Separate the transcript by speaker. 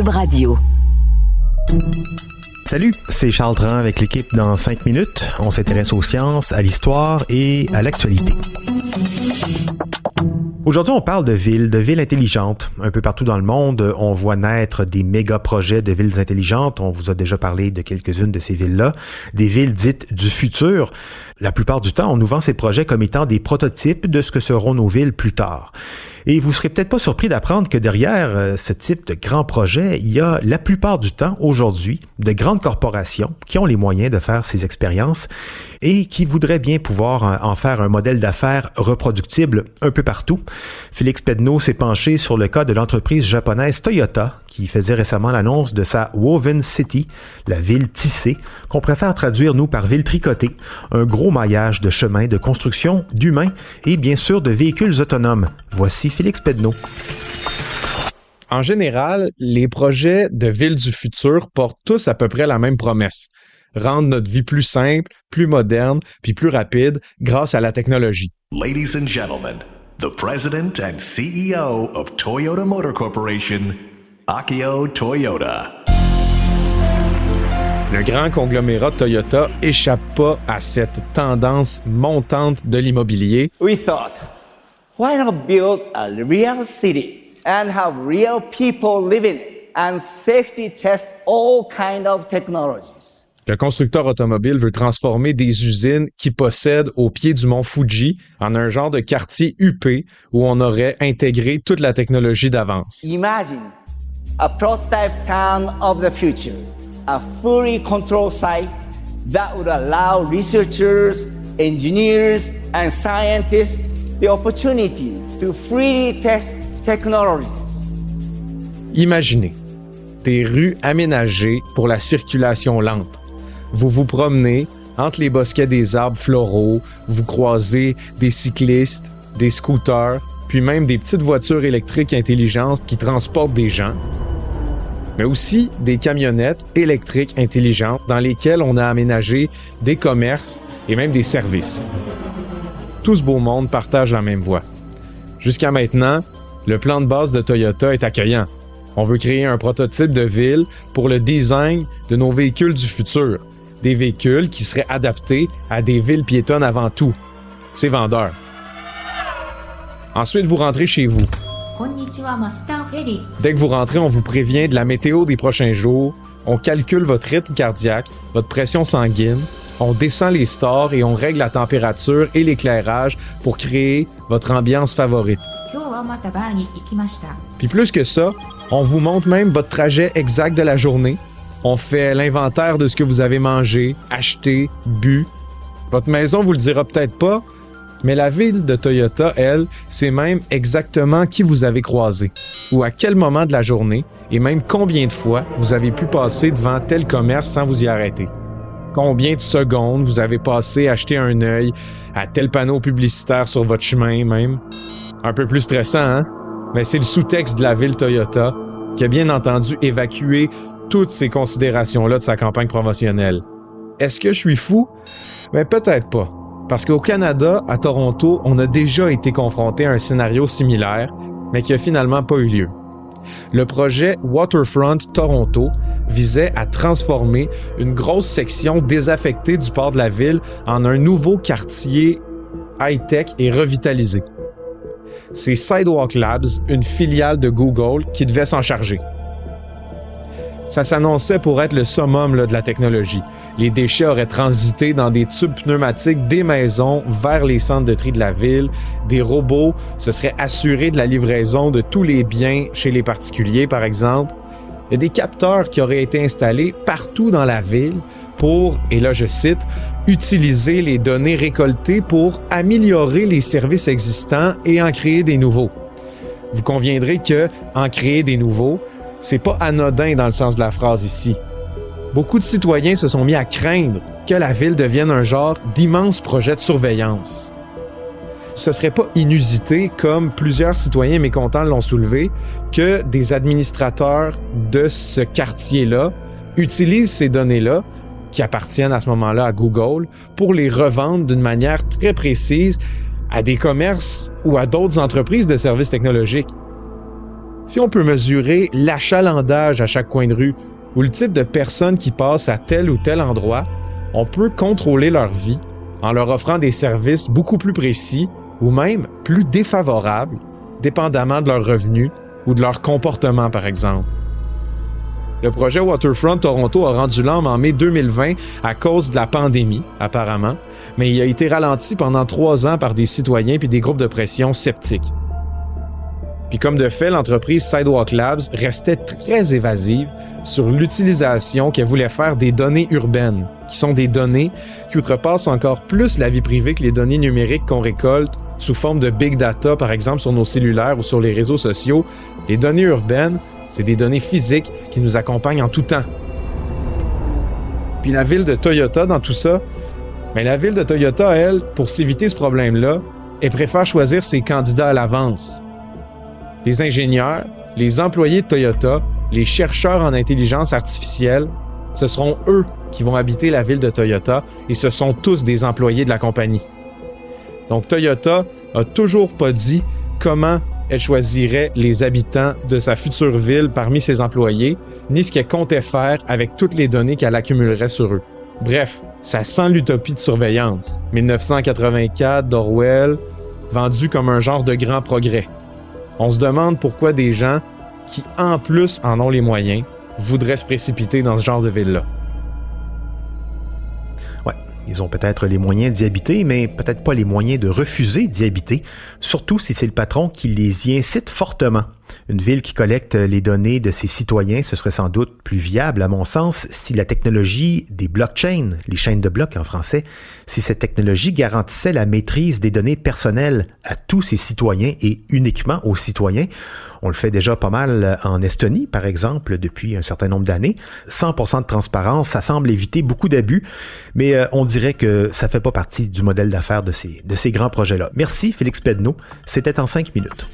Speaker 1: Radio.
Speaker 2: Salut, c'est Charles Tran avec l'équipe dans 5 minutes. On s'intéresse aux sciences, à l'histoire et à l'actualité. Aujourd'hui, on parle de villes, de villes intelligentes. Un peu partout dans le monde, on voit naître des méga projets de villes intelligentes. On vous a déjà parlé de quelques-unes de ces villes-là. Des villes dites du futur. La plupart du temps, on nous vend ces projets comme étant des prototypes de ce que seront nos villes plus tard. Et vous serez peut-être pas surpris d'apprendre que derrière euh, ce type de grand projet, il y a la plupart du temps aujourd'hui de grandes corporations qui ont les moyens de faire ces expériences et qui voudraient bien pouvoir en faire un modèle d'affaires reproductible un peu partout. Félix Pedneau s'est penché sur le cas de l'entreprise japonaise Toyota qui faisait récemment l'annonce de sa Woven City, la ville tissée, qu'on préfère traduire nous par ville tricotée, un gros maillage de chemins, de construction, d'humains et bien sûr de véhicules autonomes. Voici Félix Pedneau.
Speaker 3: En général, les projets de villes du futur portent tous à peu près la même promesse rendre notre vie plus simple, plus moderne, puis plus rapide grâce à la technologie.
Speaker 4: Ladies and gentlemen, the president and CEO of Toyota Motor Corporation, Akio Toyota.
Speaker 3: Le grand conglomérat Toyota échappe pas à cette tendance montante de l'immobilier.
Speaker 5: We thought, why not build a real city and have real people live in it and safety test all kind of technologies?
Speaker 3: Le constructeur automobile veut transformer des usines qui possèdent au pied du mont Fuji en un genre de quartier UP où on aurait intégré toute la technologie d'avance.
Speaker 5: Imagine a prototype town of the future, a fully controlled site that would allow researchers, engineers, and scientists the opportunity to freely test technologies.
Speaker 3: Imaginez des rues aménagées pour la circulation lente vous vous promenez entre les bosquets des arbres floraux, vous croisez des cyclistes, des scooters, puis même des petites voitures électriques intelligentes qui transportent des gens, mais aussi des camionnettes électriques intelligentes dans lesquelles on a aménagé des commerces et même des services. Tout ce beau monde partage la même voie. Jusqu'à maintenant, le plan de base de Toyota est accueillant. On veut créer un prototype de ville pour le design de nos véhicules du futur, des véhicules qui seraient adaptés à des villes piétonnes avant tout. C'est vendeur. Ensuite, vous rentrez chez vous. Dès que vous rentrez, on vous prévient de la météo des prochains jours, on calcule votre rythme cardiaque, votre pression sanguine, on descend les stores et on règle la température et l'éclairage pour créer votre ambiance favorite. Puis plus que ça, on vous montre même votre trajet exact de la journée, on fait l'inventaire de ce que vous avez mangé, acheté, bu. Votre maison vous le dira peut-être pas, mais la ville de Toyota, elle, sait même exactement qui vous avez croisé, ou à quel moment de la journée, et même combien de fois vous avez pu passer devant tel commerce sans vous y arrêter. Combien de secondes vous avez passé à acheter un œil à tel panneau publicitaire sur votre chemin même? Un peu plus stressant, hein? Mais c'est le sous-texte de la ville Toyota qui a bien entendu évacué toutes ces considérations-là de sa campagne promotionnelle. Est-ce que je suis fou? Mais peut-être pas. Parce qu'au Canada, à Toronto, on a déjà été confronté à un scénario similaire, mais qui a finalement pas eu lieu. Le projet Waterfront Toronto visait à transformer une grosse section désaffectée du port de la ville en un nouveau quartier high-tech et revitalisé. C'est Sidewalk Labs, une filiale de Google, qui devait s'en charger ça s'annonçait pour être le summum de la technologie. Les déchets auraient transité dans des tubes pneumatiques des maisons vers les centres de tri de la ville. Des robots se seraient assurés de la livraison de tous les biens chez les particuliers, par exemple. Il y a des capteurs qui auraient été installés partout dans la ville pour, et là je cite, utiliser les données récoltées pour améliorer les services existants et en créer des nouveaux. Vous conviendrez que en créer des nouveaux, c'est pas anodin dans le sens de la phrase ici. Beaucoup de citoyens se sont mis à craindre que la ville devienne un genre d'immense projet de surveillance. Ce serait pas inusité, comme plusieurs citoyens mécontents l'ont soulevé, que des administrateurs de ce quartier-là utilisent ces données-là, qui appartiennent à ce moment-là à Google, pour les revendre d'une manière très précise à des commerces ou à d'autres entreprises de services technologiques. Si on peut mesurer l'achalandage à chaque coin de rue ou le type de personnes qui passent à tel ou tel endroit, on peut contrôler leur vie en leur offrant des services beaucoup plus précis ou même plus défavorables, dépendamment de leurs revenus ou de leur comportement, par exemple. Le projet Waterfront Toronto a rendu l'âme en mai 2020 à cause de la pandémie, apparemment, mais il a été ralenti pendant trois ans par des citoyens puis des groupes de pression sceptiques. Puis comme de fait, l'entreprise Sidewalk Labs restait très évasive sur l'utilisation qu'elle voulait faire des données urbaines, qui sont des données qui outrepassent encore plus la vie privée que les données numériques qu'on récolte sous forme de big data, par exemple sur nos cellulaires ou sur les réseaux sociaux. Les données urbaines, c'est des données physiques qui nous accompagnent en tout temps. Puis la ville de Toyota dans tout ça, mais la ville de Toyota, elle, pour s'éviter ce problème-là, elle préfère choisir ses candidats à l'avance. Les ingénieurs, les employés de Toyota, les chercheurs en intelligence artificielle, ce seront eux qui vont habiter la ville de Toyota et ce sont tous des employés de la compagnie. Donc Toyota a toujours pas dit comment elle choisirait les habitants de sa future ville parmi ses employés, ni ce qu'elle comptait faire avec toutes les données qu'elle accumulerait sur eux. Bref, ça sent l'utopie de surveillance. 1984 d'Orwell, vendu comme un genre de grand progrès. On se demande pourquoi des gens qui, en plus, en ont les moyens, voudraient se précipiter dans ce genre de ville-là.
Speaker 2: Ils ont peut-être les moyens d'y habiter, mais peut-être pas les moyens de refuser d'y habiter, surtout si c'est le patron qui les y incite fortement. Une ville qui collecte les données de ses citoyens, ce serait sans doute plus viable, à mon sens, si la technologie des blockchains, les chaînes de blocs en français, si cette technologie garantissait la maîtrise des données personnelles à tous ses citoyens et uniquement aux citoyens. On le fait déjà pas mal en Estonie, par exemple, depuis un certain nombre d'années. 100% de transparence, ça semble éviter beaucoup d'abus, mais euh, on dirait que ça fait pas partie du modèle d'affaires de ces, de ces grands projets-là. Merci, Félix Pedneau. C'était en cinq minutes.